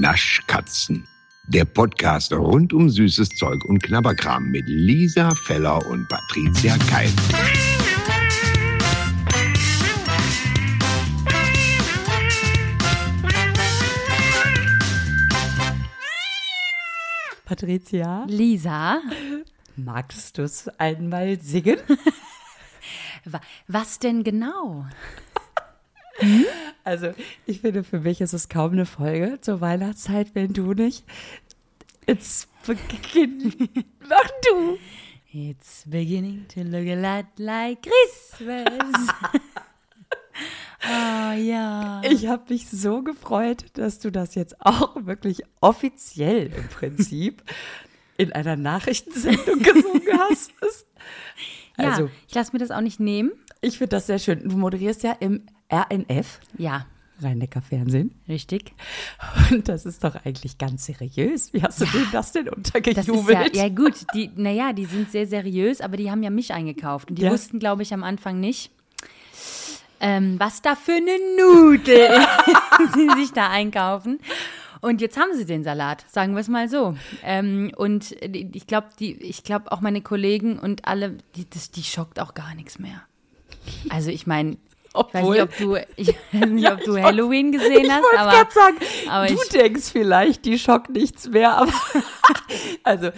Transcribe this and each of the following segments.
Naschkatzen. Der Podcast rund um süßes Zeug und Knabberkram mit Lisa Feller und Patricia Keil. Patricia, Lisa, magst du es einmal singen? wa- was denn genau? Also, ich finde, für mich ist es kaum eine Folge zur Weihnachtszeit, wenn du nicht ins Beginn. Mach du! It's beginning to look a lot like Christmas. oh ja. Ich habe mich so gefreut, dass du das jetzt auch wirklich offiziell im Prinzip in einer Nachrichtensendung gesungen hast. ja, Also, ich lasse mir das auch nicht nehmen. ich finde das sehr schön. Du moderierst ja im RNF, Ja, Rhein-Neckar-Fernsehen. richtig. Und das ist doch eigentlich ganz seriös. Wie hast du das denn Das ist untergejubelt? ja, ja gut, die, naja, die sind sehr seriös, aber die haben ja mich eingekauft. Und die Ja. wussten, glaube ich, am Anfang nicht, ähm, was da für eine Nudel sie sich da einkaufen. Und jetzt haben sie den Salat, sagen wir es mal so. Ähm, und ich glaube, die, ich glaube auch meine Kollegen und alle, die, das, die schockt auch gar nichts mehr. Also ich meine, ich weiß Obwohl- nicht, ob du, ich weiß nicht, Ja, ob du Halloween gesehen ich hast, aber sagen, aber du denkst vielleicht, die schockt nichts mehr, aber also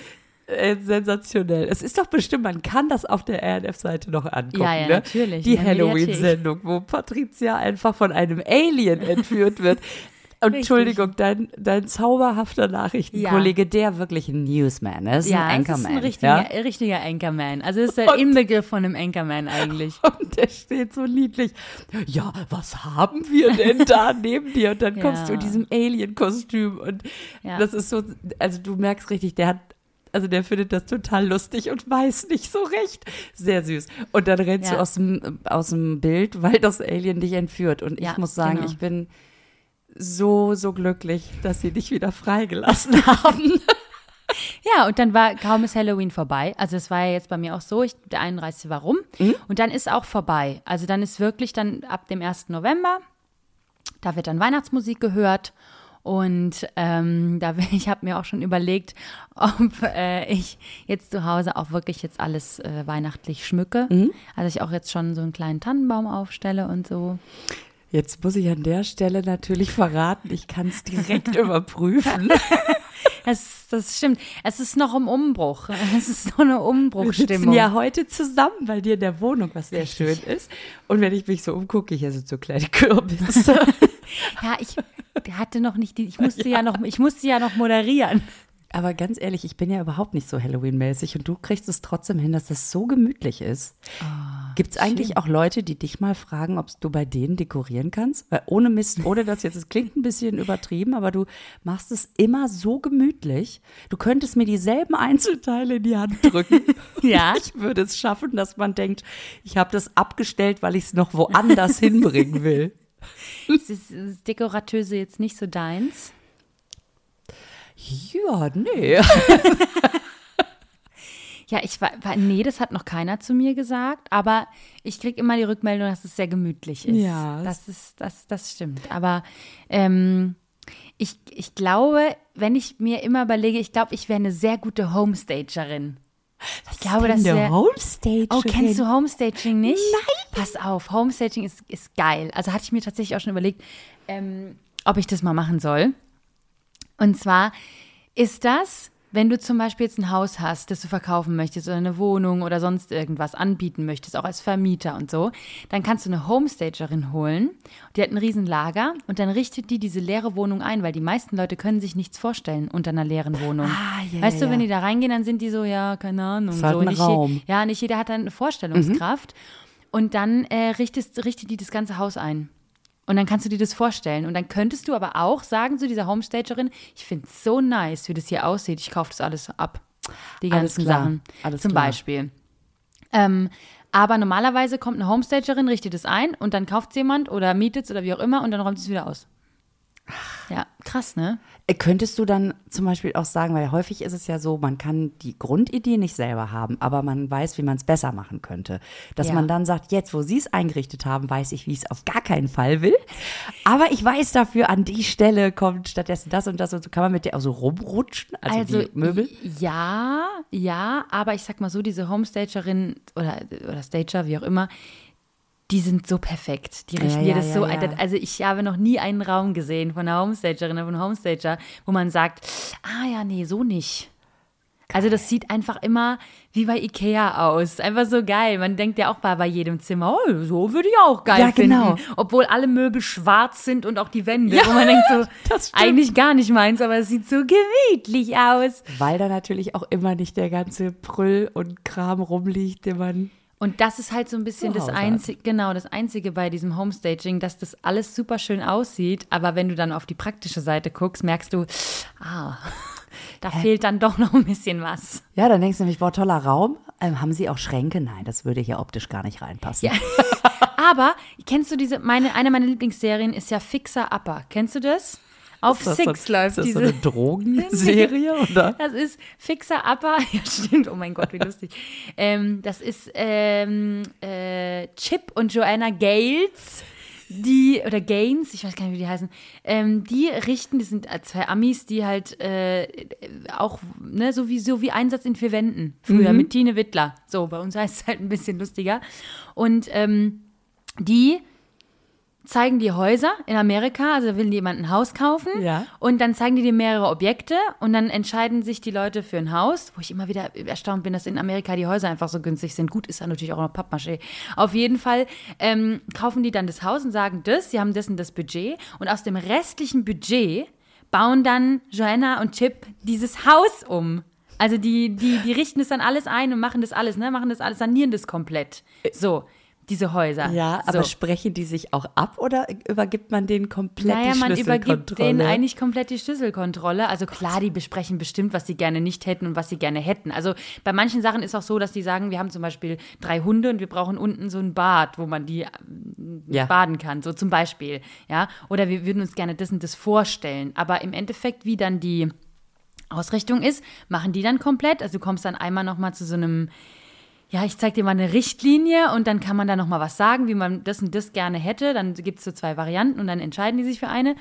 äh, sensationell. Es ist doch bestimmt, man kann das auf der RNF-Seite noch angucken. Ja, ja, ne? natürlich, Die. Halloween-Sendung, wo Patricia einfach von einem Alien entführt wird. Entschuldigung, dein, dein zauberhafter Nachrichtenkollege, der wirklich ein Newsman ist, ja, ein es ist Anchorman. ein richtiger, ja? richtiger Anchorman. Also ist der Und- Inbegriff von einem Anchorman eigentlich. Und der steht so niedlich. Ja, was haben wir denn da neben dir? Und dann kommst du in Ja. diesem Alien-Kostüm. Und Ja. das ist so, also du merkst richtig, der hat, also der findet das total lustig und weiß nicht so recht. Sehr süß. Und dann rennst Ja. du aus dem, aus dem Bild, weil das Alien dich entführt. Und ich Ja, muss sagen, genau. ich bin so, so glücklich, dass sie dich wieder freigelassen haben. Ja, und dann war kaum ist Halloween vorbei. Also es war ja jetzt bei mir auch so, ich, der 31. war rum und dann ist auch vorbei. Also dann ist wirklich dann ab dem 1. November, da wird dann Weihnachtsmusik gehört und ähm, da ich habe mir auch schon überlegt, ob äh, ich jetzt zu Hause auch wirklich jetzt alles äh, weihnachtlich schmücke. Also ich auch jetzt schon so einen kleinen Tannenbaum aufstelle und so. Jetzt muss ich an der Stelle natürlich verraten, ich kann es direkt überprüfen. Das, das stimmt. Es ist noch im Umbruch. Es ist so eine Wir sitzen Umbruchstimmung. ja heute zusammen bei dir in der Wohnung, was sehr schön ist. Und wenn ich mich so umgucke, hier sind so kleine Kürbisse. Ja, ich hatte noch nicht die, ich musste ja, noch, ich musste ja noch moderieren. Aber ganz ehrlich, ich bin ja überhaupt nicht so Halloween-mäßig und du kriegst es trotzdem hin, dass das so gemütlich ist. Gibt es eigentlich auch Leute, die dich mal fragen, ob du bei denen dekorieren kannst? Weil ohne Mist, ohne das jetzt, es klingt ein bisschen übertrieben, aber du machst es immer so gemütlich. Du könntest mir dieselben Einzelteile in die Hand drücken. Ja. Ich würde es schaffen, dass man denkt, ich habe das abgestellt, weil ich es noch woanders hinbringen will. Ist das, Dekoratöse jetzt nicht so deins? Ja, nee. Ja, ich war, nee, das hat noch keiner zu mir gesagt, aber ich kriege immer die Rückmeldung, dass es sehr gemütlich ist. Ja. Das ist, das, das stimmt. Aber ähm, ich, ich glaube, wenn ich mir immer überlege, ich glaube, ich wäre eine sehr gute Homestagerin. Ich glaube, das der wäre. Homestage. Oh, kennst du Homestaging nicht? Nein. Pass auf, Homestaging ist, ist geil. Also hatte ich mir tatsächlich auch schon überlegt, ähm, ob ich das mal machen soll. Und zwar ist das, wenn du zum Beispiel jetzt ein Haus hast, das du verkaufen möchtest oder eine Wohnung oder sonst irgendwas anbieten möchtest, auch als Vermieter und so, dann kannst du eine Homestagerin holen. Die hat ein Riesenlager und dann richtet die diese leere Wohnung ein, weil die meisten Leute können sich nichts vorstellen unter einer leeren Wohnung. Ah, ja, weißt du, wenn ja. die da reingehen, dann sind die so, ja, keine Ahnung. Ist halt so. ein Nicht Raum. ja, nicht jeder hat dann eine Vorstellungskraft. Und dann äh, richtest, richtet die das ganze Haus ein. Und dann kannst du dir das vorstellen. Und dann könntest du aber auch sagen zu dieser Homestagerin, ich finde es so nice, wie das hier aussieht. Ich kaufe das alles ab. Die ganzen. Sachen. Alles zum klar. Beispiel. Ähm, aber normalerweise kommt eine Homestagerin, richtet es ein und dann kauft es jemand oder mietet es oder wie auch immer und dann räumt es wieder aus. Ja, krass, ne? Äh, Könntest du dann zum Beispiel auch sagen, weil häufig ist es ja so, man kann die Grundidee nicht selber haben, aber man weiß, wie man es besser machen könnte. Dass Ja. man dann sagt, jetzt, wo sie es eingerichtet haben, weiß ich, wie ich es auf gar keinen Fall will. Aber ich weiß dafür, an die Stelle kommt stattdessen das und das und so. Kann man mit der auch so rumrutschen? Also, die Möbel? Ja, ja, aber ich sag mal so, diese Homestagerin oder, oder Stager, wie auch immer, die sind so perfekt. Die richten Ja, dir ja, das so ja, ein. ja. Also ich habe noch nie einen Raum gesehen von einer Homestagerin oder von einem Homestager, wo man sagt, ah ja, nee, so nicht. Also das sieht einfach immer wie bei Ikea aus. Einfach so geil. Man denkt ja auch bei, bei jedem Zimmer, oh, so würde ich auch geil Ja, genau. finden. Obwohl alle Möbel schwarz sind und auch die Wände. wo man denkt so, das eigentlich gar nicht meins, aber es sieht so gemütlich aus. Weil da natürlich auch immer nicht der ganze Prüll und Kram rumliegt, den man. Und das ist halt so ein bisschen das einzige, genau, das einzige bei diesem Homestaging, dass das alles super schön aussieht, aber wenn du dann auf die praktische Seite guckst, merkst du, ah, da fehlt dann doch noch ein bisschen was. Ja, dann denkst du nämlich, boah, toller Raum. Ähm, haben sie auch Schränke? Nein, das würde hier optisch gar nicht reinpassen. Ja. Aber kennst du diese, meine, eine meiner Lieblingsserien ist ja Fixer Upper. Kennst du das? Auf das Six so, läuft ist das diese. so eine Drogenserie, oder? Das ist Fixer Upper. Ja, stimmt. Oh mein Gott, wie lustig. ähm, das ist ähm, äh, Chip und Joanna Gales. Die, oder Gaines, ich weiß gar nicht, wie die heißen, ähm, die richten, die sind zwei Amis, die halt äh, auch, ne, so wie, so wie Einsatz in vier Wänden, früher mit Tine Wittler. So, bei uns heißt es halt ein bisschen lustiger. Und ähm, die zeigen die Häuser in Amerika, also will jemand ein Haus kaufen Ja. und dann zeigen die dir mehrere Objekte und dann entscheiden sich die Leute für ein Haus, wo ich immer wieder erstaunt bin, dass in Amerika die Häuser einfach so günstig sind. Gut, ist da natürlich auch noch Pappmaché. Auf jeden Fall ähm, kaufen die dann das Haus und sagen das, sie haben das und das Budget und aus dem restlichen Budget bauen dann Joanna und Chip dieses Haus um. Also die, die, die richten es dann alles ein und machen das alles, ne? Machen das alles, sanieren das komplett. So, diese Häuser. Ja, aber so. sprechen die sich auch ab oder übergibt man denen komplett Naja, die man übergibt Schlüsselkontrolle? denen eigentlich komplett die Schlüsselkontrolle. Also klar, die besprechen bestimmt, was sie gerne nicht hätten und was sie gerne hätten. Also bei manchen Sachen ist auch so, dass die sagen, wir haben zum Beispiel drei Hunde und wir brauchen unten so ein Bad, wo man die ähm, Ja. baden kann, so zum Beispiel. Ja, oder wir würden uns gerne das und das vorstellen. Aber im Endeffekt, wie dann die Ausrichtung ist, machen die dann komplett. Also du kommst dann einmal nochmal zu so einem ja, ich zeig dir mal eine Richtlinie und dann kann man da noch mal was sagen, wie man das und das gerne hätte. Dann gibt es so zwei Varianten und dann entscheiden die sich für eine.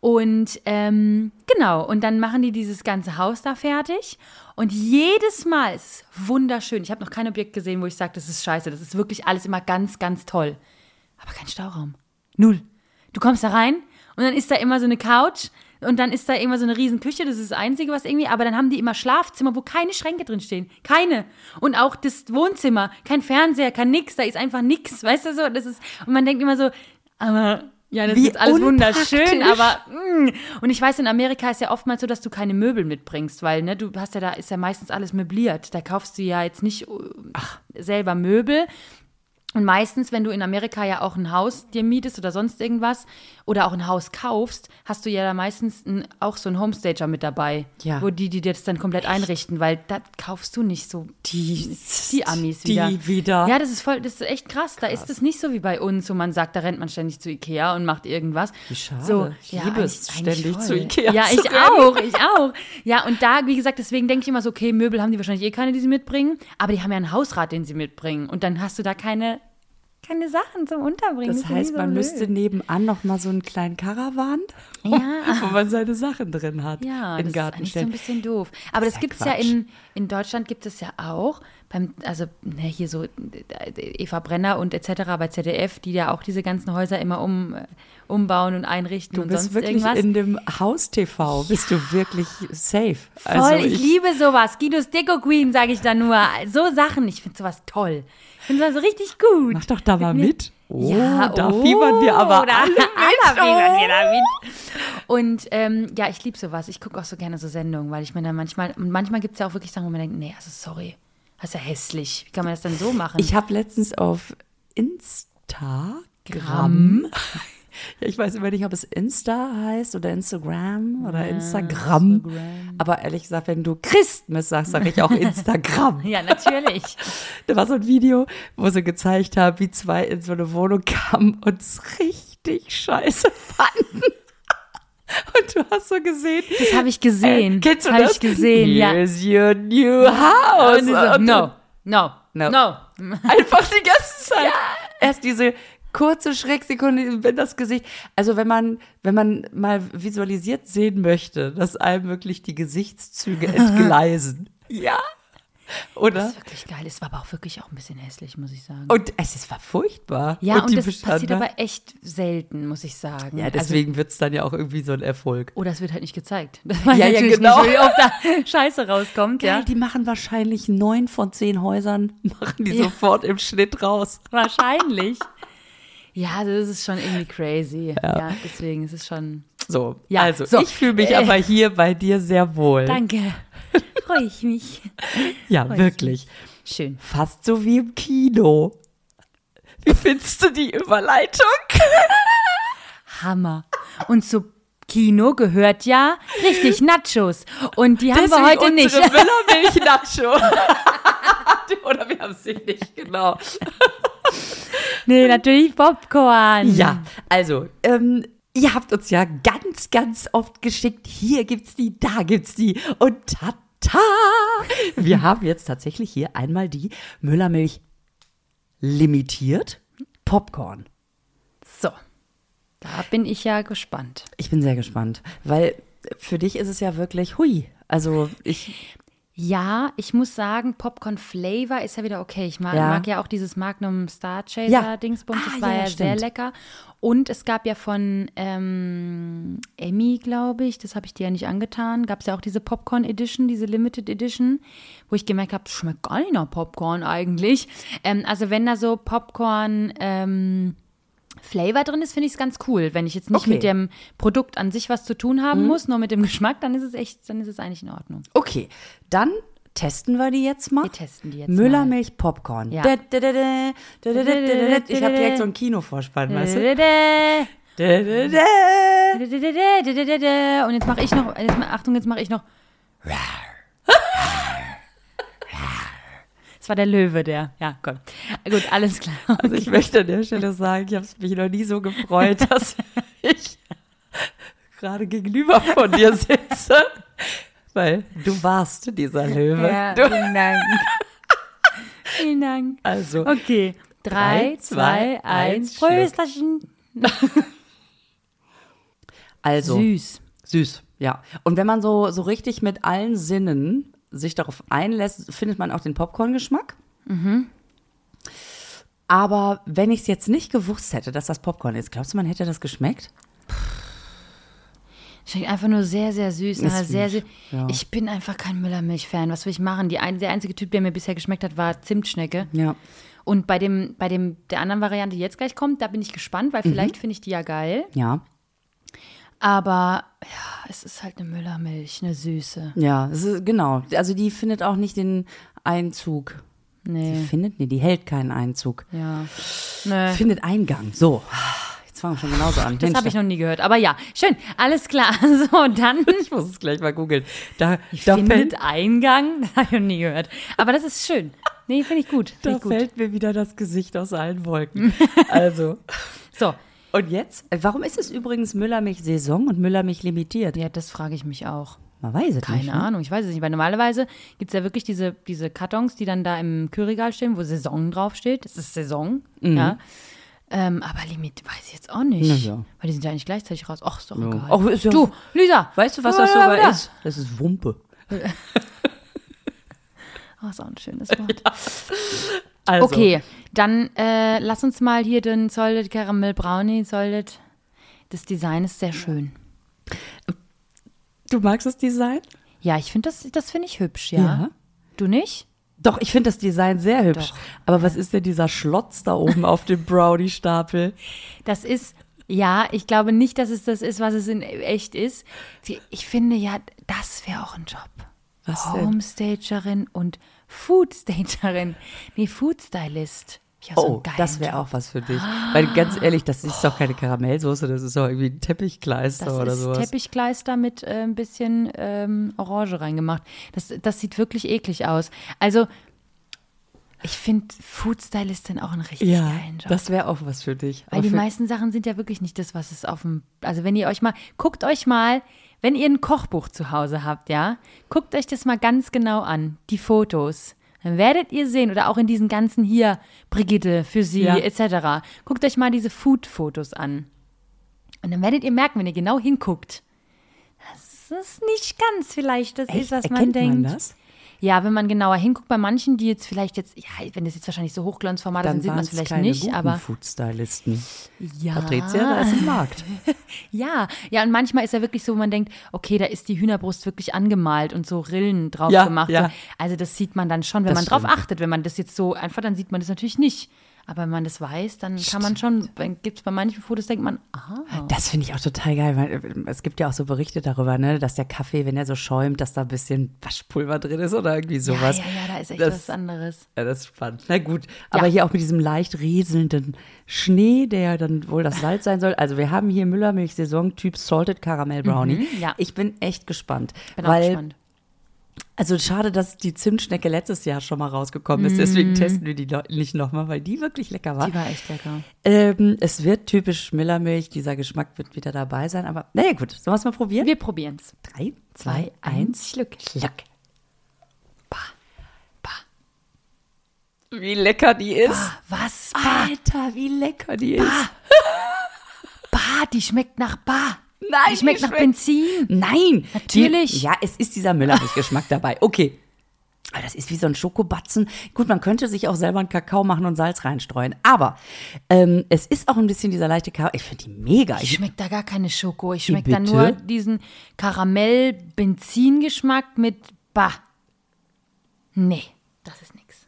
Und ähm, genau, und dann machen die dieses ganze Haus da fertig. Und jedes Mal ist es wunderschön. Ich habe noch kein Objekt gesehen, wo ich sage, das ist scheiße. Das ist wirklich alles immer ganz, ganz toll. Aber kein Stauraum. Null. Du kommst da rein und dann ist da immer so eine Couch und dann ist da immer so eine riesen Küche, das ist das Einzige, was irgendwie, aber dann haben die immer Schlafzimmer, wo keine Schränke drin stehen. Keine. Und auch das Wohnzimmer, kein Fernseher, kein nix, da ist einfach nix, weißt du so, das ist, und man denkt immer so, aber, ja, das Wie ist alles wunderschön, aber, mm. und ich weiß, in Amerika ist ja oftmals so, dass du keine Möbel mitbringst, weil, ne, du hast ja da, ist ja meistens alles möbliert, da kaufst du ja jetzt nicht äh, selber Möbel, und meistens, wenn du in Amerika ja auch ein Haus dir mietest oder sonst irgendwas oder auch ein Haus kaufst, hast du ja da meistens ein, auch so einen Homestager mit dabei, Ja. wo die, die dir das dann komplett einrichten, weil da kaufst du nicht so Die, die Amis die wieder. wieder. Ja, das ist voll, das ist echt krass. Da ist es nicht so wie bei uns, wo man sagt, da rennt man ständig zu Ikea und macht irgendwas. Wie schade. So, Ich ja, liebe es, ständig voll. zu Ikea Ja, ich auch, ich auch. Ja, und da, wie gesagt, deswegen denke ich immer so, okay, Möbel haben die wahrscheinlich eh keine, die sie mitbringen, aber die haben ja einen Hausrat, den sie mitbringen. Und dann hast du da keine, keine Sachen zum Unterbringen. Das heißt, so man blöd. müsste nebenan noch mal so einen kleinen Karawan, Ja. wo man seine Sachen drin hat, Ja, den das Garten ist so ein bisschen doof. Aber das, ja gibt es ja in, in Deutschland gibt es ja auch. Beim, also ne, hier so Eva Brenner und etc. bei ZDF, die ja auch diese ganzen Häuser immer um, äh, umbauen und einrichten Du und bist sonst wirklich irgendwas. in dem Haus-TV, bist du wirklich safe. Voll, Also ich, liebe sowas. Guidos Deco Queen, sage ich da nur. So Sachen, ich finde sowas toll. Ich finde sowas richtig gut. Mach doch da mal mit. Oh, Ja, da oh, fiebern wir aber da- alle mit. alle fiebern wir da mit. Und ähm, ja, ich liebe sowas. Ich gucke auch so gerne so Sendungen, weil ich mir dann manchmal, und manchmal gibt es ja auch wirklich Sachen, wo man denkt, nee, also sorry, das ist ja hässlich. Wie kann man das dann so machen? Ich habe letztens auf Instagram, ja, ich weiß immer nicht, ob es Insta heißt oder Instagram oder Instagram. Aber ehrlich gesagt, wenn du Christmas sagst, sage ich auch Instagram. ja, natürlich. Da war so ein Video, wo sie gezeigt haben, wie zwei in so eine Wohnung kamen und es richtig scheiße fanden. Und du hast so gesehen. Das habe ich gesehen. Äh, kennst du das? Habe das? ich gesehen, ja. Here's your new house. Und sie so, no, no, No. no. Einfach die ganze Zeit. Erst diese kurze Schrecksekunde, wenn das Gesicht, also wenn man, wenn man mal visualisiert sehen möchte, dass einem wirklich die Gesichtszüge entgleisen. ja. Oder? Das ist wirklich geil. Es war aber auch wirklich auch ein bisschen hässlich, muss ich sagen. Und es, es war furchtbar. ja, und, die das Bestandteile- passiert aber echt selten, muss ich sagen. Ja, Also, deswegen wird es dann ja auch irgendwie so ein Erfolg. oder es wird halt nicht gezeigt. Ja, ja, genau. nicht, wie oft da Scheiße rauskommt, Geil, ja. die machen wahrscheinlich neun von zehn Häusern, machen die Ja. sofort im Schnitt raus. Wahrscheinlich. Ja, das ist schon irgendwie crazy. Ja, deswegen ist es schon. So, Ja, also so. ich fühle mich Äh. aber hier bei dir sehr wohl. Danke. Freue ich mich. Ja, Freu ich wirklich. Schön. Fast so wie im Kino. Wie findest du die Überleitung? Hammer. Und zu Kino gehört ja richtig Nachos. Und die haben wir heute nicht. unsere Müllermilch-Nacho. Oder wir haben sie nicht, genau. Nee, natürlich Popcorn. Ja, also, ähm, ihr habt uns ja ganz, ganz oft geschickt, hier gibt's die, da gibt's die und tata. Wir haben jetzt tatsächlich hier einmal die Müllermilch limitiert Popcorn. So. Da bin ich ja gespannt. Ich bin sehr gespannt, weil für dich ist es ja wirklich hui. Also ich, Ja, ich muss sagen, Popcorn Flavor ist ja wieder okay. Ich mag Ja. mag ja auch dieses Magnum Star Chaser Ja. Dingsbums. Das Ah, war ja, ja, sehr lecker. Und es gab ja von ähm, Emmy, glaube ich, das habe ich dir ja nicht angetan, gab es ja auch diese Popcorn Edition, diese Limited Edition, wo ich gemerkt habe, schmeckt gar nicht nach Popcorn eigentlich. Ähm, also wenn da so Popcorn ähm, Flavor drin ist, finde ich es ganz cool. Wenn ich jetzt nicht okay. mit dem Produkt an sich was zu tun haben mhm. muss, nur mit dem Geschmack, dann ist es echt, dann ist es eigentlich in Ordnung. Okay, dann testen wir die jetzt mal. Wir testen die jetzt Müllermilch Popcorn. Ja. Ich habe direkt so ein Kinovorspann, weißt du? Und jetzt mache ich noch, jetzt, Achtung, jetzt mache ich noch. Das war der Löwe, der. Ja, komm. Gut, alles klar. Also ich möchte an der Stelle sagen, ich habe mich noch nie so gefreut, dass ich gerade gegenüber von dir sitze. Weil du warst dieser Löwe. Ja, Du, vielen Dank. vielen Dank. also, Okay. Drei, Drei, zwei, eins. Prösterchen. also Süß. süß, ja. Und wenn man so, so richtig mit allen Sinnen sich darauf einlässt, findet man auch den Popcorn-Geschmack. Aber wenn ich es jetzt nicht gewusst hätte, dass das Popcorn ist, glaubst du, man hätte das geschmeckt? Schmeckt einfach nur sehr, sehr süß. Na, sehr, süß, ja. Ich bin einfach kein Müllermilch-Fan. Was will ich machen? Die ein, der einzige Typ, der mir bisher geschmeckt hat, war Zimtschnecke. Ja. Und bei dem, bei dem, der anderen Variante, die jetzt gleich kommt, da bin ich gespannt, weil vielleicht finde ich die ja geil. Ja. Aber ja, es ist halt eine Müllermilch, eine Süße. Ja, es ist, genau. Also die findet auch nicht den Einzug. Die Nee. findet, nee, die hält keinen Einzug. Ja. Nee. Findet Eingang. So, jetzt fangen wir schon genauso an. Das habe ich noch nie gehört. Aber ja, schön. Alles klar. So, dann. ich muss es gleich mal googeln. Da, da, findet fällt, Eingang. Das habe ich noch nie gehört. Aber das ist schön. Nee, finde ich gut. Find da ich gut. fällt mir wieder das Gesicht aus allen Wolken. Also, So. Und jetzt? Äh, Warum ist es übrigens Müllermilch Saison und Müllermilch limitiert? Ja, das frage ich mich auch. Man weiß es Keine nicht. Ne? Ahnung, ich weiß es nicht. Weil normalerweise gibt es ja wirklich diese, diese Kartons, die dann da im Kühlregal stehen, wo Saison draufsteht. Das ist Saison, ja. Ähm, aber Limit weiß ich jetzt auch nicht. Mhm. Ja. Weil die sind ja eigentlich gleichzeitig raus. Ach, ist doch Ja. egal. Ach, ist ja- du, Lisa. Weißt du, was Ja, das ja, sogar ja. ist? Das ist Wumpe. Oh, ist auch ein schönes Wort. Also, Okay, dann äh, lass uns mal hier den Solid Caramel Brownie, Solid. Das Design ist sehr schön. Du magst das Design? Ja, ich finde das, das finde ich hübsch, ja. Ja. Du nicht? Doch, ich finde das Design sehr hübsch. Doch. Aber was ist denn dieser Schlotz da oben auf dem Brownie-Stapel? Das ist, ja, ich glaube nicht, dass es das ist, was es in echt ist. Ich finde ja, das wäre auch ein Job. Was denn? Homestagerin und Foodstagerin. Nee, Foodstylist. So einen Oh, das wäre auch was für dich. Weil ganz ehrlich, das ist doch keine Karamellsoße, das ist doch irgendwie ein Teppichkleister Das oder ist sowas. Teppichkleister mit äh, ein bisschen ähm, Orange reingemacht. Das, das sieht wirklich eklig aus. Also, Ich finde Foodstylistin auch einen richtig geilen Job. das wäre auch was für dich. Weil Aber die meisten Sachen sind ja wirklich nicht das, was es auf dem. Also, wenn ihr euch mal, guckt euch mal, wenn ihr ein Kochbuch zu Hause habt, ja, guckt euch das mal ganz genau an, die Fotos. Dann werdet ihr sehen, oder auch in diesen ganzen hier, Brigitte, für sie, Ja. etc. Guckt euch mal diese Food-Fotos an. Und dann werdet ihr merken, wenn ihr genau hinguckt, das ist nicht ganz vielleicht das ist, was man Erkennt denkt. man das? Ja, wenn man genauer hinguckt, bei manchen, die jetzt vielleicht jetzt, ja, wenn das jetzt wahrscheinlich so Hochglanzformate sind, Dann sieht man es vielleicht keine nicht, guten aber Foodstylisten. ja. Patricia, da ist ein Markt. Ja, ja, und manchmal ist ja wirklich so, wo man denkt, okay, da ist die Hühnerbrust wirklich angemalt und so Rillen drauf Ja, gemacht. ja. So. Also das sieht man dann schon, wenn Das man drauf stimmt. achtet. Wenn man das jetzt so einfach, dann sieht man das natürlich nicht. Aber wenn man das weiß, dann kann man schon, gibt es bei manchen Fotos, denkt man, aha. Das finde ich auch total geil, weil äh, es gibt ja auch so Berichte darüber, ne, dass der Kaffee, wenn er so schäumt, dass da ein bisschen Waschpulver drin ist oder irgendwie sowas. Ja, ja, ja, da ist echt Das- was anderes. Ja, das ist spannend. Na gut, aber Ja. hier auch mit diesem leicht rieselnden Schnee, der dann wohl das Salz sein soll. Also wir haben hier Müllermilch-Saison Typ Salted Caramel Brownie. Mhm, ja. Ich bin echt gespannt. Bin auch weil, gespannt. Also schade, dass die Zimtschnecke letztes Jahr schon mal rausgekommen ist. Deswegen testen wir die noch, nicht nochmal, weil die wirklich lecker war. Mhm. Die war echt lecker. Ähm, es wird typisch Müllermilch, dieser Geschmack wird wieder dabei sein. Aber naja gut, sollen wir es mal probieren? Wir probieren es. Drei, Zwei, eins, Schluck. Schluck. Wie lecker die ist. Was? Bah, Alter, wie lecker die ist. bah, die schmeckt nach Bah. Nein, die schmeckt nach Benzin. Nein. Natürlich. Die, ja, es ist dieser Müllermilchgeschmack dabei. Okay. Aber das ist wie so ein Schokobatzen. Gut, man könnte sich auch selber einen Kakao machen und Salz reinstreuen. Aber ähm, es ist auch ein bisschen dieser leichte Kakao. Ich finde die mega. Ich schmeckt da gar keine Schoko. Ich schmecke da nur diesen Karamell-Benzin-Geschmack mit Bah. Nee, das ist nix.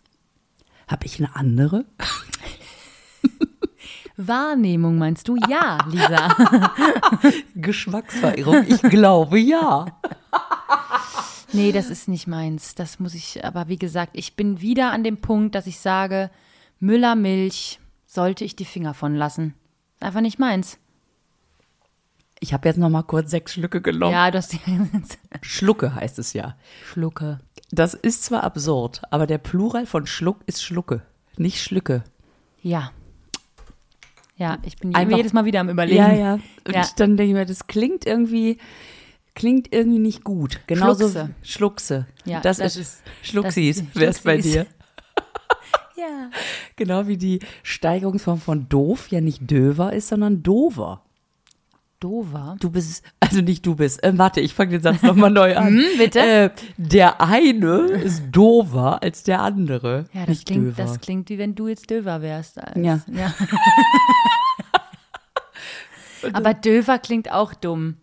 Habe ich eine andere? Wahrnehmung meinst du? Ja, Lisa. Geschmacksverirrung? Ich glaube ja. nee, das ist nicht meins. Das muss ich, aber wie gesagt, ich bin wieder an dem Punkt, dass ich sage, Müllermilch sollte ich die Finger von lassen. Einfach nicht meins. Ich habe jetzt noch mal kurz sechs Schlücke genommen. Ja, du hast die Schlucke heißt es ja. Schlucke. Das ist zwar absurd, aber der Plural von Schluck ist Schlucke, nicht Schlücke. Ja. Ja, ich bin Einfach- jedes Mal wieder am Überlegen. Ja, ja. Und Ja. dann denke ich mir, das klingt irgendwie, klingt irgendwie nicht gut. Genauso Schluckse. Schluckse. Ja, das, das ist ist- Schlucksis, wäre es bei dir. ja. Genau wie die Steigerungsform von doof ja nicht döver ist, sondern dover. Dover. Du bist, also nicht du bist. Äh, warte, ich fange den Satz nochmal neu an. Hm, bitte? Äh, der eine ist dover als der andere. Ja, das nicht klingt, döver. das klingt wie wenn du jetzt Döver wärst. Als, Ja. ja. Aber Döver klingt auch dumm.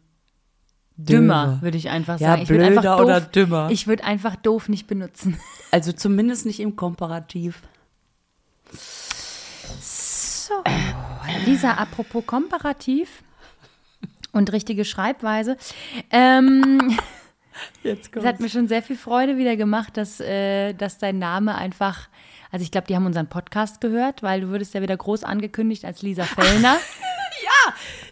Dümmer, würde ich einfach Ja, sagen. Ich würde einfach doof, oder dümmer. Ich würde einfach doof nicht benutzen. Also zumindest nicht im Komparativ. So. Lisa, apropos komparativ und richtige Schreibweise. Ähm, Jetzt es hat mir schon sehr viel Freude wieder gemacht, dass, äh, dass dein Name einfach. Also ich glaube, die haben unseren Podcast gehört, weil du würdest ja wieder groß angekündigt als Lisa Fellner.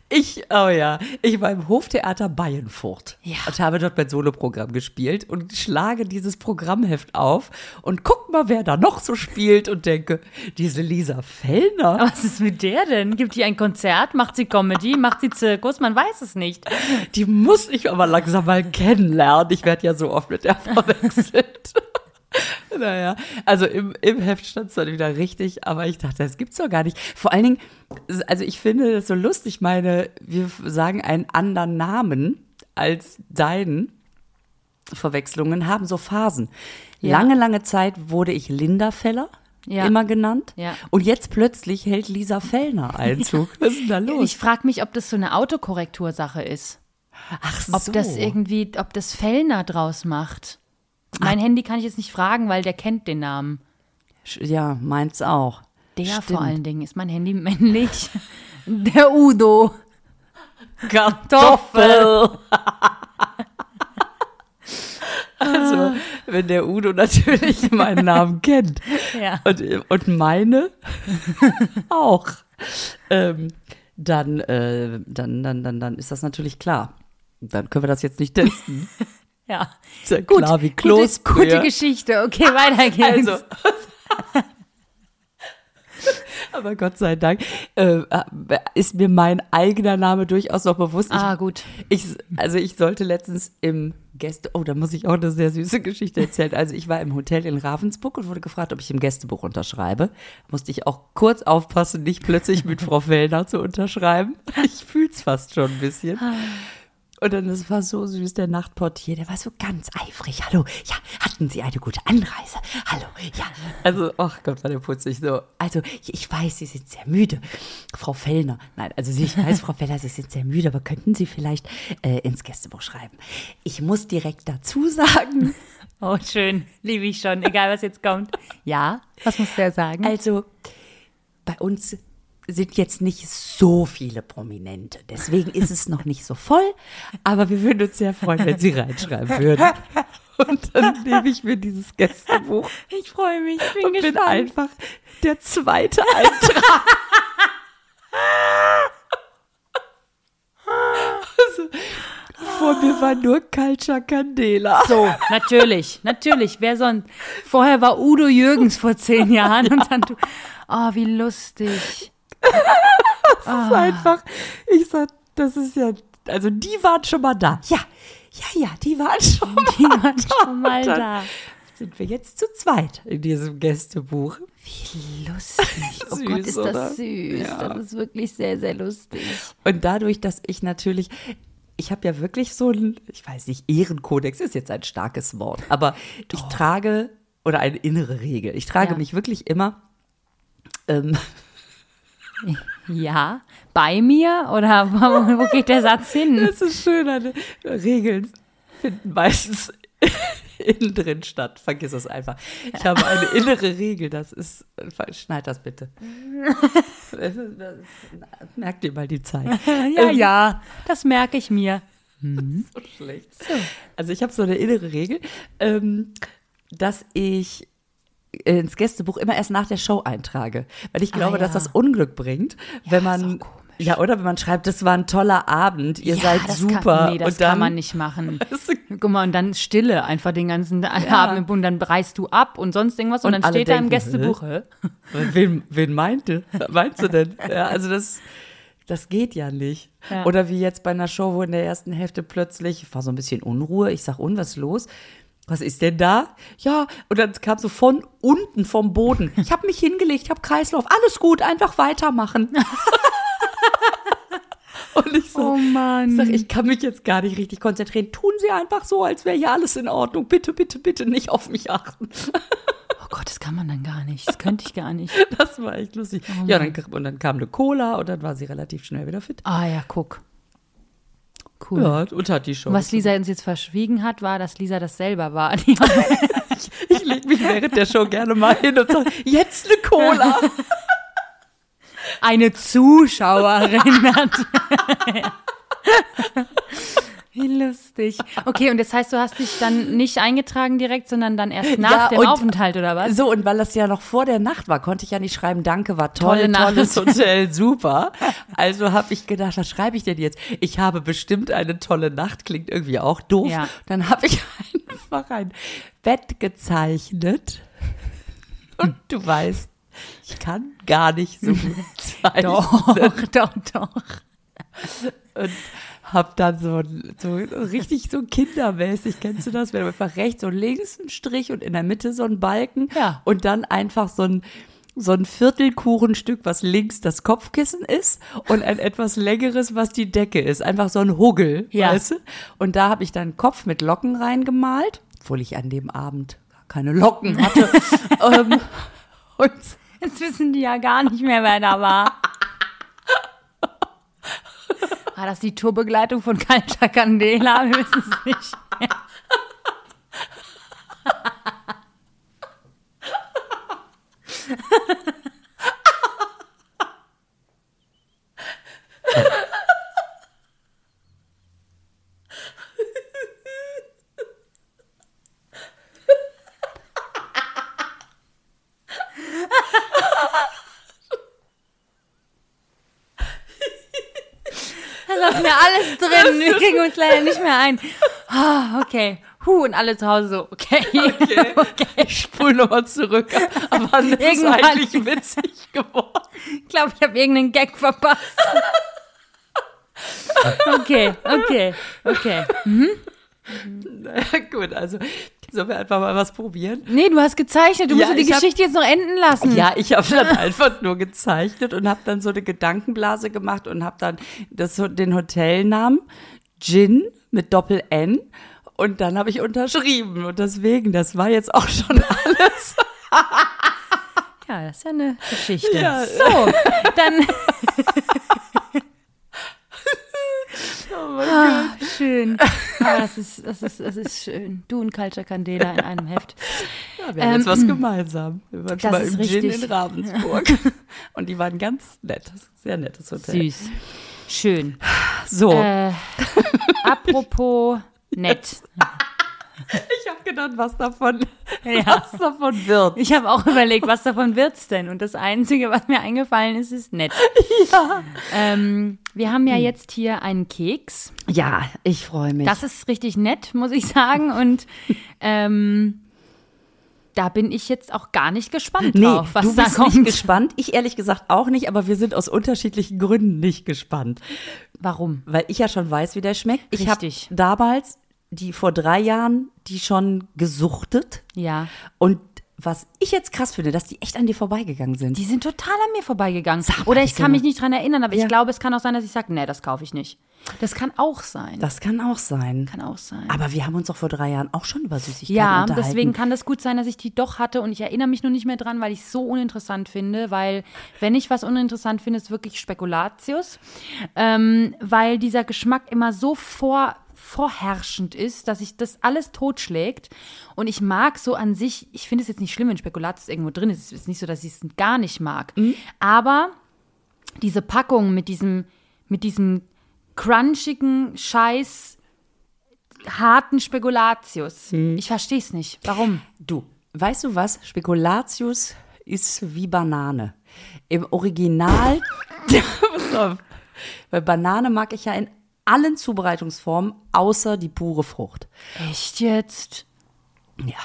Ich, oh ja, ich war im Hoftheater Bayernfurt Ja. und habe dort mein Soloprogramm gespielt und schlage dieses Programmheft auf und guck mal, wer da noch so spielt und denke, diese Lisa Fellner, Was ist mit der denn? Gibt die ein Konzert? Macht sie Comedy? Macht sie Zirkus? Man weiß es nicht. die muss ich aber langsam mal kennenlernen. Ich werde ja so oft mit der verwechselt. Naja, also im, im Heft stand es dann wieder richtig, aber ich dachte, das gibt's doch gar nicht. Vor allen Dingen, also ich finde das so lustig, meine, wir sagen einen anderen Namen als deinen. Verwechslungen haben so Phasen. Ja. Lange, lange Zeit wurde ich Linda Feller Ja. immer genannt. Ja. Und jetzt plötzlich hält Lisa Fellner Einzug. Was ist denn da los? Ich frage mich, ob das so eine Autokorrektursache ist. Ach Ob das irgendwie, ob das Fellner draus macht. Mein Handy kann ich jetzt nicht fragen, weil der kennt den Namen. Ja, meins auch. Der Stimmt. vor allen Dingen. Ist mein Handy männlich? Der Udo. Kartoffel. also, wenn der Udo natürlich meinen Namen kennt Ja. und, und meine auch, ähm, dann, äh, dann, dann, dann, dann ist das natürlich klar. Dann können wir das jetzt nicht testen. Ja. Ja Gut. klar wie gute, Kloß gute Geschichte. Okay, weiter geht's. Also, Aber Gott sei Dank äh, ist mir mein eigener Name durchaus noch bewusst. Ah, gut. Ich, also ich sollte letztens im Gäste, oh, da muss ich auch eine sehr süße Geschichte erzählen. Also ich war im Hotel in Ravensburg und wurde gefragt, ob ich im Gästebuch unterschreibe. Musste ich auch kurz aufpassen, nicht plötzlich mit Frau Fellner zu unterschreiben. Ich fühl's fast schon ein bisschen. Und dann, das war so süß, der Nachtportier, der war so ganz eifrig. Hallo, ja, hatten Sie eine gute Anreise? Hallo, ja. Also, ach Gott, war der putzig so. Also, ich weiß, Sie sind sehr müde. Frau Fellner, nein, also ich weiß, Frau Fellner, Sie sind sehr müde, aber könnten Sie vielleicht äh, ins Gästebuch schreiben? Ich muss direkt dazu sagen. Oh, schön, liebe ich schon, egal was jetzt kommt. Ja, was muss der sagen? Also, bei uns sind jetzt nicht so viele Prominente. Deswegen ist es noch nicht so voll. Aber wir würden uns sehr freuen, wenn Sie reinschreiben würden. Und dann nehme ich mir dieses Gästebuch. Ich freue mich, ich bin und gespannt. bin einfach der zweite Eintrag. also, vor mir war nur Culture Candela. So, natürlich, natürlich. Wer sonst? Vorher war Udo Jürgens vor zehn Jahren und dann du. Oh, wie lustig. Das ist einfach, ich sag, das ist ja, also die waren schon mal da. Ja, ja, ja, die waren schon Die mal waren da. schon mal da. Sind wir jetzt zu zweit in diesem Gästebuch. Wie lustig. Oh Süß, Gott, ist oder? das süß. Ja. Das ist wirklich sehr, sehr lustig. Und dadurch, dass ich natürlich, ich habe ja wirklich so ein, ich weiß nicht, Ehrenkodex ist jetzt ein starkes Wort, aber ich trage, oder eine innere Regel, ich trage Ja. mich wirklich immer, ähm, Ja, bei mir oder wo, wo geht der Satz hin? das ist schön, eine, Regeln finden meistens innen drin statt. Vergiss es einfach. Ich habe eine innere Regel, das ist, schneid das bitte. Das ist- das- Merkt ihr mal die Zeit. Ja, ja, das merke ich mir. so schlecht. Also ich habe so eine innere Regel, ähm, dass ich ins Gästebuch immer erst nach der Show eintrage, weil ich glaube, Ah, ja. dass das Unglück bringt, wenn ist man ja oder wenn man schreibt, das war ein toller Abend, ihr ja, seid super Kann, nee, das und dann kann man nicht machen. Guck mal, und dann Stille einfach den ganzen Abend und dann reißt du ab und sonst irgendwas und, Und dann steht da im Gästebuch. Hä? wen, wen meinte? Meinst du denn? Ja, also das, das geht ja nicht. Ja. Oder wie jetzt bei einer Show, wo in der ersten Hälfte plötzlich war so ein bisschen Unruhe. Ich sag, und was los? Was ist denn da? Ja, und dann kam so von unten vom Boden. Ich habe mich hingelegt, ich habe Kreislauf, alles gut, einfach weitermachen. und ich so, Oh Mann. ich sag, ich kann mich jetzt gar nicht richtig konzentrieren. Tun Sie einfach so, als wäre hier alles in Ordnung. Bitte, bitte, bitte nicht auf mich achten. Oh Gott, das kann man dann gar nicht. Das könnte ich gar nicht. Das war echt lustig. ja, dann, und dann kam eine Cola und dann war sie relativ schnell wieder fit. Ah ja, guck. Cool. Ja, und hat die Show. Was Lisa uns jetzt verschwiegen hat, war, dass Lisa das selber war. Die Ich lege mich während der Show gerne mal hin und sage, jetzt eine Cola. eine Zuschauerin hat. Wie lustig. Okay, und das heißt, du hast dich dann nicht eingetragen direkt, sondern dann erst nach Ja, dem und- Aufenthalt oder was? So, und weil das ja noch vor der Nacht war, konnte ich ja nicht schreiben, danke, war toll, Tolle Nacht. tolles Hotel, super. Also habe ich gedacht, was schreibe ich denn jetzt? Ich habe bestimmt eine tolle Nacht, klingt irgendwie auch doof. Ja. Dann habe ich einfach ein Bett gezeichnet. Und du weißt, ich kann gar nicht so gut zeichnen. Doch, doch, doch. und hab dann so, so richtig so kindermäßig, kennst du das? Wenn du einfach rechts und links ein Strich und in der Mitte so ein Balken Ja. und dann einfach so ein so ein Viertelkuchenstück, was links das Kopfkissen ist und ein etwas längeres, was die Decke ist. Einfach so ein Huggel, Ja. weißt du? Und da habe ich dann Kopf mit Locken reingemalt, obwohl ich an dem Abend gar keine Locken hatte. ähm, und Jetzt wissen die ja gar nicht mehr, wer da war. War das die Tourbegleitung von Kalter Candela? Wir wissen es nicht. Da ist mir alles drin. Wir kriegen uns leider nicht mehr ein. Ah, okay. Huh, und alle zu Hause so, okay. Okay. Ich spule nochmal zurück. Aber das ist eigentlich witzig geworden. Ich glaube, ich habe irgendeinen Gag verpasst. okay, okay, okay. Na gut, also sollen wir einfach mal was probieren? Nee, du hast gezeichnet. Du Ja, musst die ich hab- Geschichte jetzt noch enden lassen. Ja, ich habe dann einfach nur gezeichnet und habe dann so eine Gedankenblase gemacht und habe dann das, den Hotelnamen Gin mit Doppel N und dann habe ich unterschrieben und deswegen, das war jetzt auch schon alles. Ja, das ist ja eine Geschichte. Ja. So, dann. ah, schön. Ah, das, ist, das, ist, das ist schön. Du und Culture Candela in einem Heft. Ja, wir haben jetzt Ähm, was gemeinsam. Wir waren schon das mal im Gin richtig. in Ravensburg und die waren ganz nett, sehr nettes Hotel. Süß. Schön. So, Äh, apropos nett. ich habe gedacht, was davon, Ja. was davon wird. Ich habe auch überlegt, was davon wird's denn? Und das Einzige, was mir eingefallen ist, ist nett. Ja, Ähm, wir haben ja jetzt hier einen Keks. ja ich freue mich. Das ist richtig nett, muss ich sagen. Und ähm, da bin ich jetzt auch gar nicht gespannt Nee, drauf, was du da bist kommt. nicht gespannt. Ich ehrlich gesagt auch nicht, aber wir sind aus unterschiedlichen Gründen nicht gespannt. Warum? Weil ich ja schon weiß, wie der schmeckt. Ich habe Richtig. damals, die vor drei Jahren, die schon gesuchtet. Ja. Und was ich jetzt krass finde, dass die echt an dir vorbeigegangen sind. Die sind total an mir vorbeigegangen. Sag Oder ich kann ja- mich nicht dran erinnern, aber Ja. ich glaube, es kann auch sein, dass ich sage, nee, das kaufe ich nicht. Das kann auch sein. das kann auch sein. kann auch sein. Aber wir haben uns doch vor drei Jahren auch schon über Süßigkeiten Ja, unterhalten. deswegen kann das gut sein, dass ich die doch hatte und ich erinnere mich nur nicht mehr dran, weil ich es so uninteressant finde, weil wenn ich was uninteressant finde, ist wirklich Spekulatius, ähm, weil dieser Geschmack immer so vor, vorherrschend ist, dass sich das alles totschlägt und ich mag so an sich, ich finde es jetzt nicht schlimm, wenn Spekulatius irgendwo drin ist, es ist nicht so, dass ich es gar nicht mag, aber diese Packung mit diesem, mit diesem crunchigen Scheiß harten Spekulatius. Ich verstehe es nicht. Warum? Du, weißt du was? Spekulatius ist wie Banane. Im Original, pass auf, weil Banane mag ich ja in allen Zubereitungsformen, außer die pure Frucht. Echt jetzt? Ja.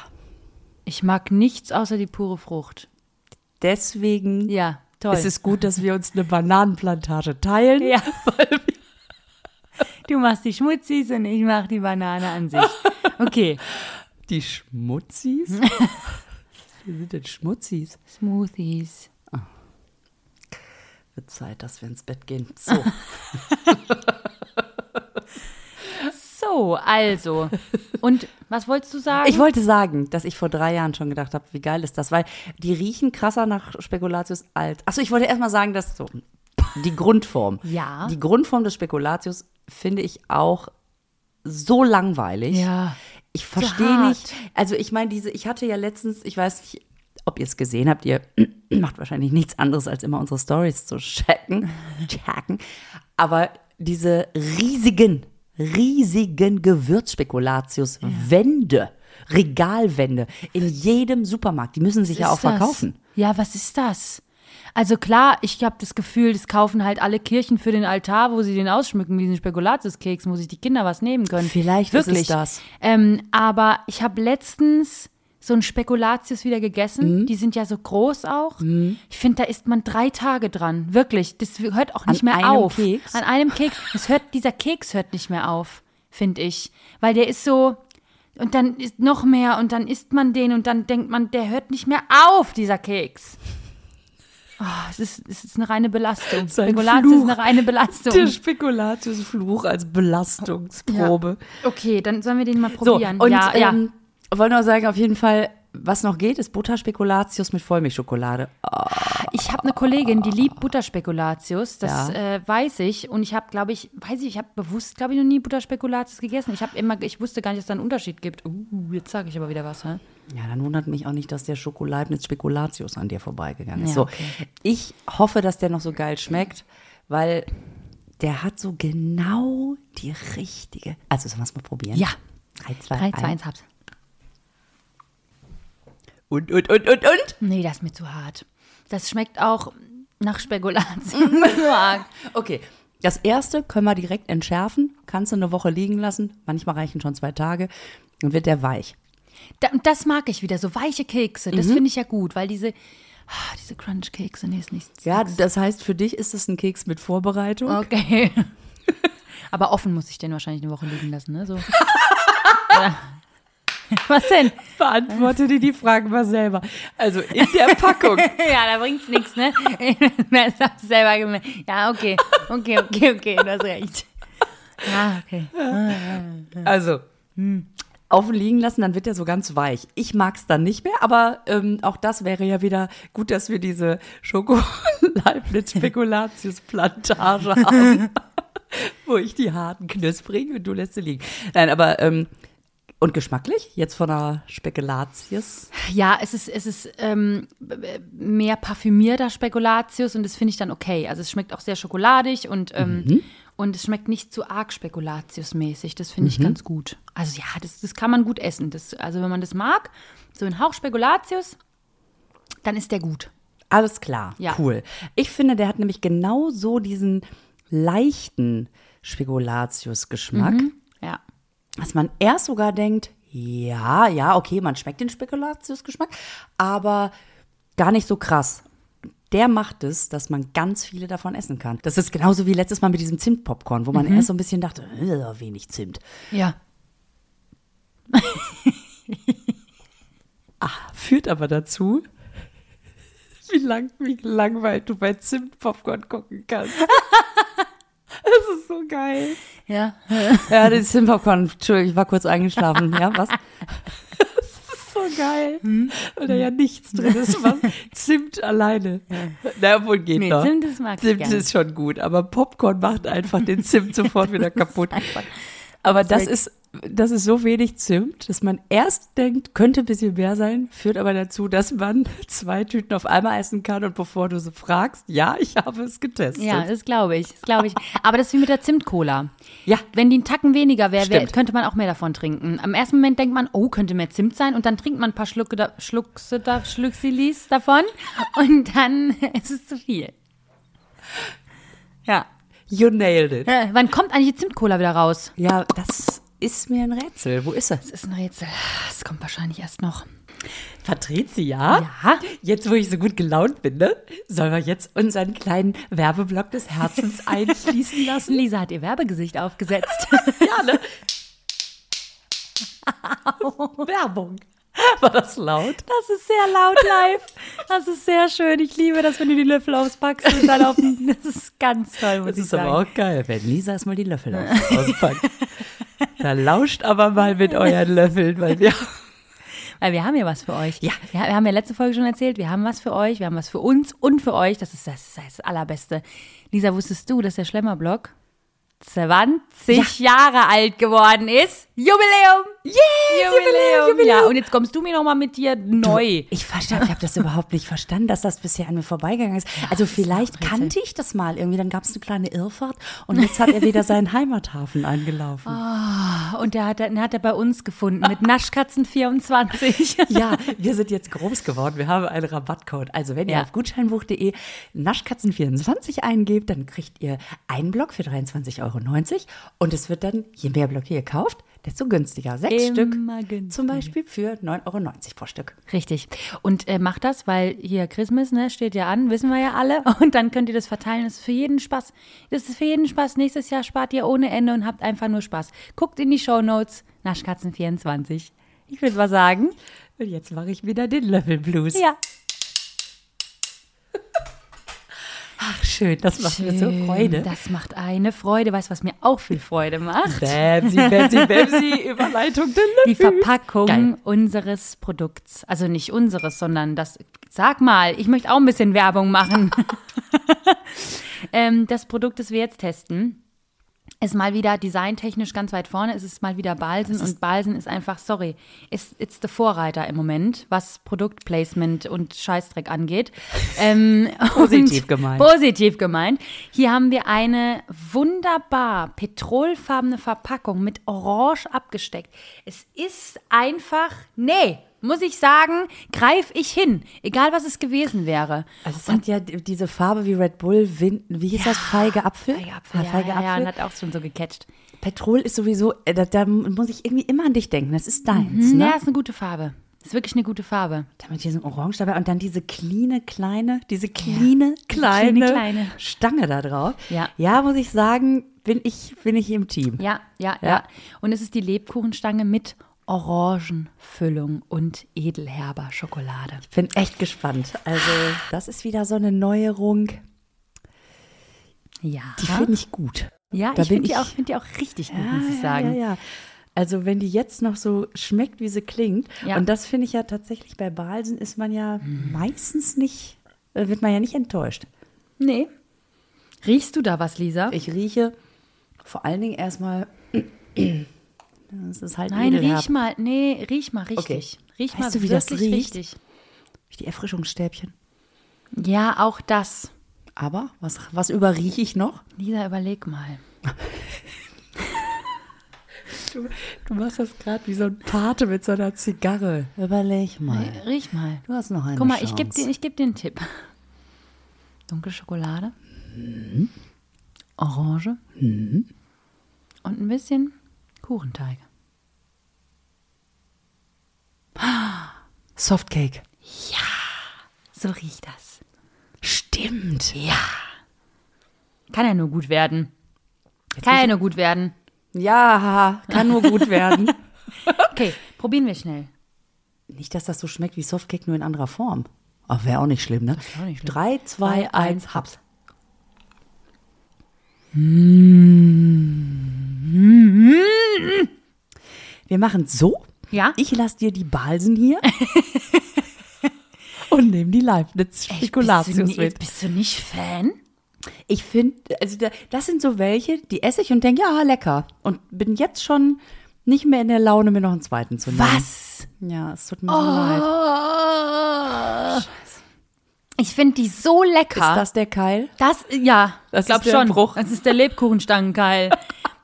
Ich mag nichts außer die pure Frucht. Deswegen Ja, toll. ist es gut, dass wir uns eine Bananenplantage teilen. ja. Du machst die Schmutzis und ich mach die Banane an sich. Okay. Die Schmutzis? Wir sind denn Schmutzis? Smoothies. Wird Zeit, dass wir ins Bett gehen. So. So, also. Und was wolltest du sagen? Ich wollte sagen, dass ich vor drei Jahren schon gedacht habe, wie geil ist das, weil die riechen krasser nach Spekulatius als. Achso, ich wollte erstmal sagen, dass so die Grundform. Ja. Die Grundform des Spekulatius finde ich auch so langweilig. Ja. Ich verstehe nicht. Also ich meine, diese, ich hatte ja letztens, ich weiß nicht, ob ihr es gesehen habt, ihr macht wahrscheinlich nichts anderes, als immer unsere Stories zu checken. checken. Aber diese riesigen, riesigen Gewürzspekulatius-Wände, Regalwände in jedem Supermarkt, die müssen sich ja auch ist das? verkaufen. Ja, was ist das? Also klar, ich habe das Gefühl, das kaufen halt alle Kirchen für den Altar, wo sie den ausschmücken, diesen Spekulatiuskeksen, wo sich die Kinder was nehmen können. Vielleicht ist Wirklich. das. Ähm, aber ich habe letztens so ein Spekulatius wieder Mhm. gegessen. Die sind ja so groß auch. Ich finde, da isst man drei Tage dran. Wirklich. Das hört auch nicht An mehr einem auf. Keks? An einem Keks. Es hört, dieser Keks hört nicht mehr auf, finde ich. Weil der ist so, und dann ist noch mehr und dann isst man den und dann denkt man, der hört nicht mehr auf, dieser Keks. Oh, es, ist, es ist eine reine Belastung. Sein Spekulatius ist Fluch. eine reine Belastung. Der Spekulatius-Fluch als Belastungsprobe. Okay, dann sollen wir den mal So, probieren. und ja, ja. Wollen wir sagen, auf jeden Fall, was noch geht, ist Butterspekulatius mit Vollmilchschokolade. Ich habe eine Kollegin, die liebt Butterspekulatius, das Ja. äh, weiß ich. Und ich habe, glaube ich, weiß ich, ich habe bewusst, glaube ich, noch nie Butterspekulatius gegessen. Ich habe immer, ich wusste gar nicht, dass da einen Unterschied gibt. Uh, jetzt sage ich aber wieder was, hä? Ja, dann wundert mich auch nicht, dass der Schokoleibniz Spekulatius an dir vorbeigegangen ist. Ja, so, okay. ich hoffe, dass der noch so geil schmeckt, weil der hat so genau die richtige. Also, sollen wir es mal probieren? Ja. 3, 2, 3, 1. 2, 1, hab's. Und, und, und, und, und. Nee, das ist mir zu hart. Das schmeckt auch nach Spekulatius. Okay, Das erste können wir direkt entschärfen, kannst du eine Woche liegen lassen, manchmal reichen schon zwei Tage, dann wird der weich. Da, und das mag ich wieder, so weiche Kekse. Das Mhm. finde ich ja gut, weil diese, ah, diese Crunch-Kekse, nee, ist nichts. Ja, das heißt, für dich ist es ein Keks mit Vorbereitung. Okay. Aber offen muss ich den wahrscheinlich eine Woche liegen lassen, ne? So. Ja. Was denn? Beantworte dir die Fragen mal selber. Also in der Packung. Ja, da bringt's nichts, ne? Das hast selber gemerkt. Ja, okay. Okay, okay, okay, du hast recht. Ja, okay. Also, offen liegen lassen, dann wird der so ganz weich. Ich mag es dann nicht mehr, aber ähm, auch das wäre ja wieder gut, dass wir diese Schoko-Leibniz-Spekulatius-Plantage haben, wo ich die harten knusprigen und du lässt sie liegen. Nein, aber ähm, und geschmacklich? Jetzt von der Spekulatius? Ja, es ist, es ist ähm, mehr parfümierter Spekulatius und das finde ich dann okay. Also es schmeckt auch sehr schokoladig und, ähm, und es schmeckt nicht zu arg Spekulatius-mäßig. Das finde ich ganz gut. Also ja, das, das kann man gut essen. Das, also wenn man das mag, so ein Hauch Spekulatius, dann ist der gut. Alles klar, Ja. cool. Ich finde, der hat nämlich genau so diesen leichten Spekulatius-Geschmack. Ja. Dass man erst sogar denkt, ja, ja, okay, man schmeckt den Spekulatiusgeschmack, aber gar nicht so krass. Der macht es, dass man ganz viele davon essen kann. Das ist genauso wie letztes Mal mit diesem Zimtpopcorn, wo man erst so ein bisschen dachte, äh, wenig Zimt. Ja. Führt aber dazu, wie, lang, wie langweilig du bei Zimtpopcorn gucken kannst. Das ist so geil. Ja. Ja, das Zimtpopcorn, Entschuldigung, ich war kurz eingeschlafen. Ja, was? Das ist so geil. Weil da ja nichts drin ist, was Zimt alleine. Na, obwohl geht Nee, noch. Zimt, das mag ich Zimt ist schon gut, aber Popcorn macht einfach den Zimt sofort wieder kaputt. Aber das ist, das ist so wenig Zimt, dass man erst denkt, könnte ein bisschen mehr sein, führt aber dazu, dass man zwei Tüten auf einmal essen kann und bevor du so fragst, ja, ich habe es getestet. Ja, das glaube ich. Das glaube ich. Aber das ist wie mit der Zimtcola. Ja. Wenn die einen Tacken weniger wäre, wär, könnte man auch mehr davon trinken. Am ersten Moment denkt man, oh, könnte mehr Zimt sein. Und dann trinkt man ein paar Schlucke da, Schluckse da, Schlücksilis davon. Und dann ist es zu viel. Ja. You nailed it. Äh, wann kommt eigentlich die Zimtcola wieder raus? Ja, das ist mir ein Rätsel. Wo ist es? Das ist ein Rätsel. Es kommt wahrscheinlich erst noch. Patrizia? Ja. Jetzt, wo ich so gut gelaunt bin, ne? sollen wir jetzt unseren kleinen Werbeblock des Herzens einfließen lassen? Lisa hat ihr Werbegesicht aufgesetzt. ja, ne? Werbung. War das laut? Das ist sehr laut live. Das ist sehr schön. Ich liebe das, wenn du die Löffel auspackst und dann auf den, Das ist ganz toll, muss Das ich ist sagen. aber auch geil, wenn Lisa erstmal die Löffel aus- auspackt. Da lauscht aber mal mit euren Löffeln, weil wir Weil wir haben ja was für euch. Ja. Wir, wir haben ja letzte Folge schon erzählt, wir haben was für euch, wir haben was für uns und für euch. Das ist das, ist das Allerbeste. Lisa, wusstest du, dass der Schlemmerblock 20 Jahre alt geworden ist? Jubiläum! Yeah, Jubiläum! Jubiläum! Ja, und jetzt kommst du mir noch mal mit dir neu. Ich verstand, ich habe das überhaupt nicht verstanden, dass das bisher an mir vorbeigegangen ist. Also vielleicht kannte ich das mal irgendwie, dann gab es eine kleine Irrfahrt und jetzt hat er wieder seinen Heimathafen angelaufen. Und der hat, den hat er bei uns gefunden mit Naschkatzen 24. Ja, wir sind jetzt groß geworden. Wir haben einen Rabattcode. Also wenn ihr Ja. auf gutscheinbuch.de Naschkatzen24 eingebt, dann kriegt ihr einen Block für 23,90 Euro. Und es wird dann, je mehr Blöcke ihr kauft, desto günstiger. Sechs Immer Stück günstiger. zum Beispiel für 9,90 Euro pro Stück. Richtig. Und äh, macht das, weil hier Christmas, ne, steht ja an, wissen wir ja alle. Und dann könnt ihr das verteilen. Das ist für jeden Spaß. Das ist für jeden Spaß. Nächstes Jahr spart ihr ohne Ende und habt einfach nur Spaß. Guckt in die Shownotes, Naschkatzen24. Ich würde mal sagen. Und jetzt mache ich wieder den Löffelblues. Ja. Ach, schön, das macht mir so Schön. Freude. Das macht eine Freude. Weißt du, was mir auch viel Freude macht? Bamsi, Bamsi, Bamsi, Überleitung der Die Löffel. Verpackung Geil. unseres Produkts. Also nicht unseres, sondern das. Sag mal, ich möchte auch ein bisschen Werbung machen. ähm, das Produkt, das wir jetzt testen, ist mal wieder designtechnisch ganz weit vorne. Es ist mal wieder Balsen und Balsen ist einfach, sorry, ist ist der Vorreiter im Moment, was Produktplacement und Scheißdreck angeht. Ähm, Positiv gemeint. Positiv gemeint. Hier haben wir eine wunderbar petrolfarbene Verpackung mit Orange abgesteckt. Es ist einfach, nee, muss ich sagen, greife ich hin, egal was es gewesen wäre. Also es hat ja diese Farbe wie Red Bull, Wind, wie hieß das, feige Apfel? Feige Apfel, ja, feige ja, ja, Apfel. und hat auch schon so gecatcht. Petrol ist sowieso, äh, da, da muss ich irgendwie immer an dich denken. Das ist deins, ne? Ja, ist eine gute Farbe. Ist wirklich eine gute Farbe. Da mit diesem Orange dabei und dann diese kleine, kleine, diese kleine, kleine, kleine, kleine. Stange da drauf. Ja. Ja, muss ich sagen, bin ich, bin ich im Team. Ja, ja, ja, Ja. Und es ist die Lebkuchenstange mit Orangenfüllung und edelherber Schokolade. Bin echt gespannt. Also, das ist wieder so eine Neuerung, Ja. die finde ich gut. ja, da ich finde die, ich- auch- find die auch richtig gut, muss ich ja, sagen. Ja, ja. Also wenn die jetzt noch so schmeckt, wie sie klingt, Ja. und das finde ich ja tatsächlich bei Balsen ist man ja meistens nicht, äh, wird man ja nicht enttäuscht. Nee. Riechst du da was, Lisa? Ich rieche vor allen Dingen erstmal, das ist halt Nein, riech mal. Nee, riech mal richtig. Riech Weißt mal du, wie das wirklich riecht? richtig. Die Erfrischungsstäbchen. Ja, auch das. Aber was, was überrieche ich noch? Lisa, überleg mal. Du, du machst das gerade wie so ein Pate mit so einer Zigarre. Überleg mal. Riech mal. Du hast noch eine Guck mal, Chance. ich gebe dir, geb dir einen Tipp. Dunkle Schokolade. Mhm. Orange. Und ein bisschen Kuchenteig. Softcake. So riecht das. Stimmt. Ja. Kann ja nur gut werden. Kann ja nur gut werden. Ja, kann nur gut werden. Okay, probieren wir schnell. Nicht, dass das so schmeckt wie Softcake, nur in anderer Form. Ach, wäre auch nicht schlimm, ne? auch nicht schlimm. Drei, zwei, Drei, eins, eins, Haps. Wir machen so. Ja? Ich lasse dir die Balsen hier und nehme die Leibniz Bist du, Spekulatius mit. bist du nicht Fan? Ich finde, also da, das sind so welche, die esse ich und denke, ja, lecker. Und bin jetzt schon nicht mehr in der Laune, mir noch einen zweiten zu nehmen. Was? Ja, es tut mir so leid. Ich finde die so lecker. Ist das der Keil? Das, ja, Das ich glaube schon. Bruch. Das ist der Lebkuchenstangenkeil.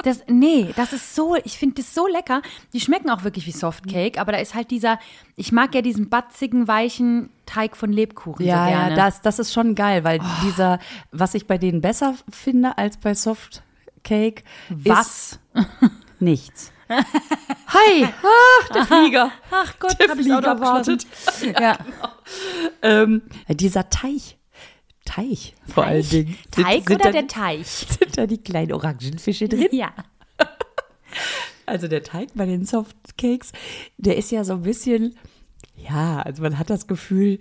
Das, nee, das ist so, ich finde das so lecker. Die schmecken auch wirklich wie Softcake, aber da ist halt dieser, ich mag ja diesen batzigen, weichen Teig von Lebkuchen Ja, so gerne. ja, das, das ist schon geil, weil dieser, was ich bei denen besser finde als bei Softcake, Was? ist nichts. Hi, ach, der Flieger. Ach Gott, Der Flieger wartet. wartet. Ja. Ähm, dieser Teich. Teich vor allen Dingen. Teig sind oder da, der Teich? Sind da die kleinen Orangenfische drin? Ja. Also der Teig bei den Softcakes, der ist ja so ein bisschen, ja, also man hat das Gefühl,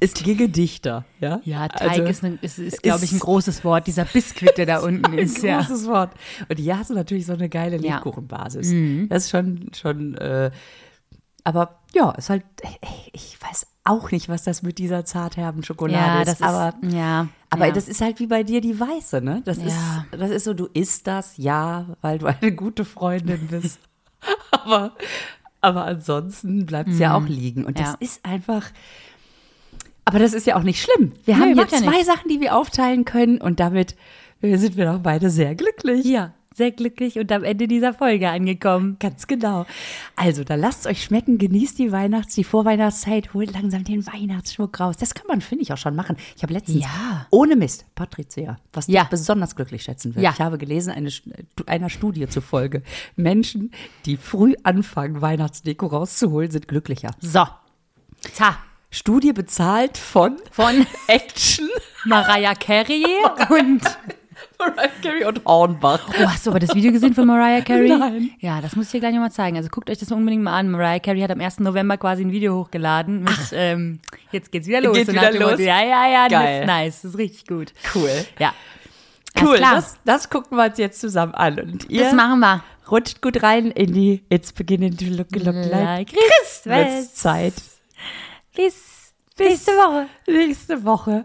es ginge dichter. Ja, Ja, Teig also, ist, ein- ist, ist glaube ich, ein großes Wort. Dieser Biskuit, der da unten ist. ein Ja. großes Wort. Und hier hast du natürlich so eine geile Ja. Mhm. Lebkuchenbasis. Das ist schon, schon, äh, aber ja, ist halt, ich weiß auch nicht, was das mit dieser zartherben Schokolade Ja, ist. das ist, aber ja. aber ja. das ist halt wie bei dir die Weiße, ne? Das, Ja. ist, das ist so, du isst das, ja, weil du eine gute Freundin bist. aber, aber ansonsten bleibt es ja auch liegen. Und das Mhm. Ist einfach. Aber das ist ja auch nicht schlimm. Wir Nee, haben ja zwei nichts. Sachen, die wir aufteilen können und damit äh, sind wir doch beide sehr glücklich. ja, sehr glücklich und am Ende dieser Folge angekommen. Ganz genau. Also, da lasst euch schmecken, genießt die Weihnachts-, die Vorweihnachtszeit, holt langsam den Weihnachtsschmuck raus. Das kann man, finde ich, auch schon machen. Ich habe letztens, Ja. ohne Mist, Patricia, was dich Ja. besonders glücklich schätzen wird. Ja. Ich habe gelesen, eine, einer Studie zufolge, Menschen, die früh anfangen, Weihnachtsdeko rauszuholen, sind glücklicher. So. Ta. Studie bezahlt von, Von Action, Mariah Carey und. Mariah Carey und Hornbach. Oh, hast du aber das Video gesehen von Mariah Carey? Nein. Ja, das muss ich dir gleich nochmal zeigen. Also guckt euch das unbedingt mal an. Mariah Carey hat am 1. November quasi ein Video hochgeladen mit, ähm, jetzt geht's wieder los. Geht wieder los? Motto, Ja, ja, ja, das Geil. ist nice. Das ist richtig gut. Cool. Ja. Cool, das, das gucken wir uns jetzt zusammen an. Und ihr Das machen wir. rutscht gut rein in die It's beginning to look, look like Like Christmas Zeit. Bis nächste Woche. Nächste Woche.